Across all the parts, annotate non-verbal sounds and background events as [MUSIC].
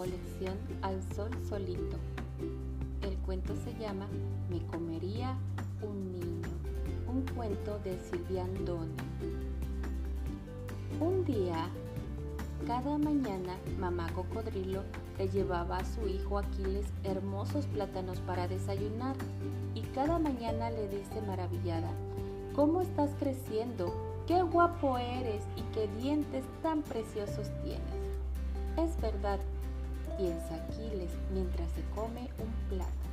colección Al Sol Solito. El cuento se llama Me comería un niño, un cuento de Silvia Andoni. Un día, cada mañana, mamá cocodrilo le llevaba a su hijo Aquiles hermosos plátanos para desayunar y cada mañana le dice maravillada, ¿cómo estás creciendo? ¡Qué guapo eres y qué dientes tan preciosos tienes! Es verdad, piensa Aquiles mientras se come un plátano.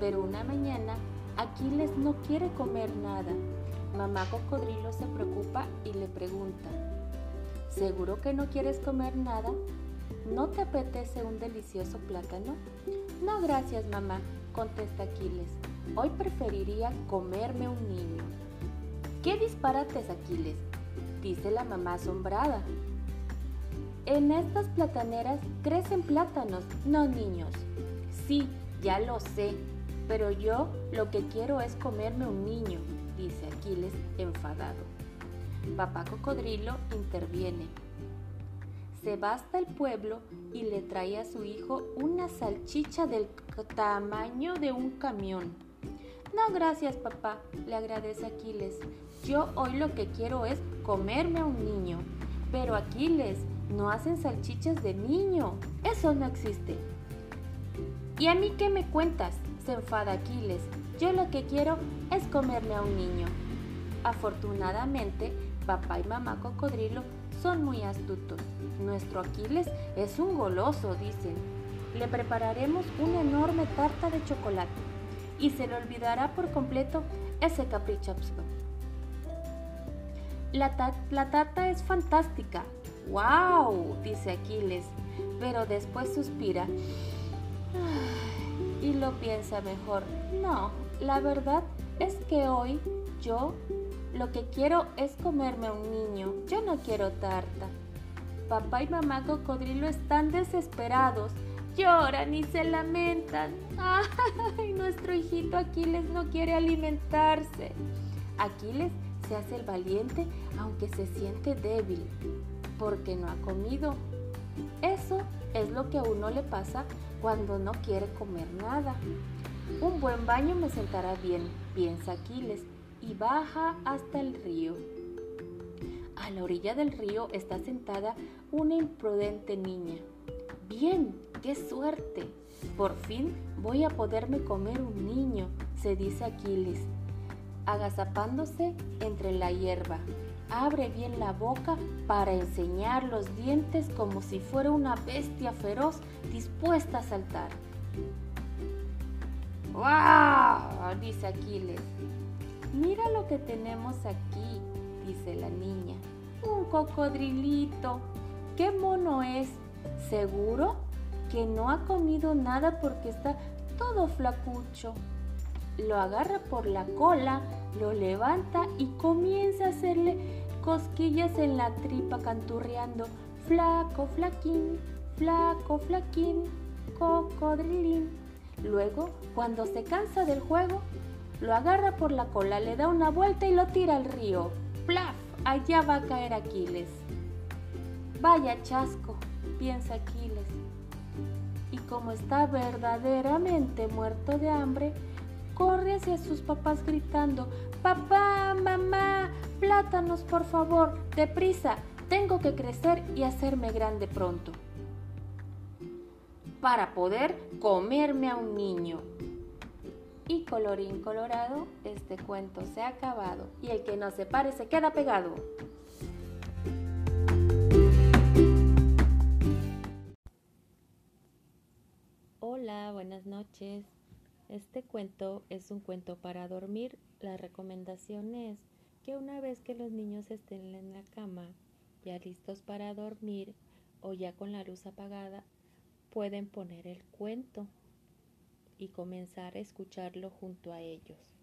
Pero una mañana Aquiles no quiere comer nada. Mamá Cocodrilo se preocupa y le pregunta, ¿seguro que no quieres comer nada? ¿No te apetece un delicioso plátano? No, gracias, mamá, contesta Aquiles. Hoy preferiría comerme un niño. ¿Qué disparates, Aquiles? dice la mamá asombrada. En estas plataneras crecen plátanos, no niños. Sí, ya lo sé, pero yo lo que quiero es comerme un niño, dice Aquiles enfadado. Papá Cocodrilo interviene. Se va hasta el pueblo y le trae a su hijo una salchicha del tamaño de un camión. No, gracias papá, le agradece Aquiles. Yo hoy lo que quiero es comerme a un niño. Pero Aquiles, no hacen salchichas de niño. Eso no existe. ¿Y a mí qué me cuentas? se enfada Aquiles. Yo lo que quiero es comerme a un niño. Afortunadamente, papá y mamá cocodrilo son muy astutos. Nuestro Aquiles es un goloso, dicen. Le prepararemos una enorme tarta de chocolate y se le olvidará por completo ese capricho absurdo. La, la tarta es fantástica. ¡Wow! dice Aquiles, pero después suspira y lo piensa mejor. No, la verdad es que hoy yo lo que quiero es comerme un niño. Yo no quiero tarta. Papá y mamá cocodrilo están desesperados. Lloran y se lamentan. [LAUGHS] ¡Ay! Nuestro hijito Aquiles no quiere alimentarse. Aquiles se hace el valiente aunque se siente débil porque no ha comido. Eso es lo que a uno le pasa cuando no quiere comer nada. Un buen baño me sentará bien, piensa Aquiles, y baja hasta el río. A la orilla del río está sentada una imprudente niña. Bien, qué suerte. Por fin voy a poderme comer un niño, se dice Aquiles, agazapándose entre la hierba abre bien la boca para enseñar los dientes como si fuera una bestia feroz dispuesta a saltar. ¡Wow! dice Aquiles. Mira lo que tenemos aquí, dice la niña. Un cocodrilito. ¡Qué mono es! ¿Seguro que no ha comido nada porque está todo flacucho? Lo agarra por la cola, lo levanta y comienza a hacerle cosquillas en la tripa canturreando, flaco, flaquín, flaco, flaquín, cocodrilín. Luego, cuando se cansa del juego, lo agarra por la cola, le da una vuelta y lo tira al río. ¡Plaf! Allá va a caer Aquiles. Vaya chasco, piensa Aquiles. Y como está verdaderamente muerto de hambre, corre hacia sus papás gritando, Papá, mamá, plátanos, por favor, deprisa, tengo que crecer y hacerme grande pronto. Para poder comerme a un niño. Y colorín colorado, este cuento se ha acabado y el que no se pare se queda pegado. Hola, buenas noches. Este cuento es un cuento para dormir. La recomendación es que una vez que los niños estén en la cama, ya listos para dormir o ya con la luz apagada, pueden poner el cuento y comenzar a escucharlo junto a ellos.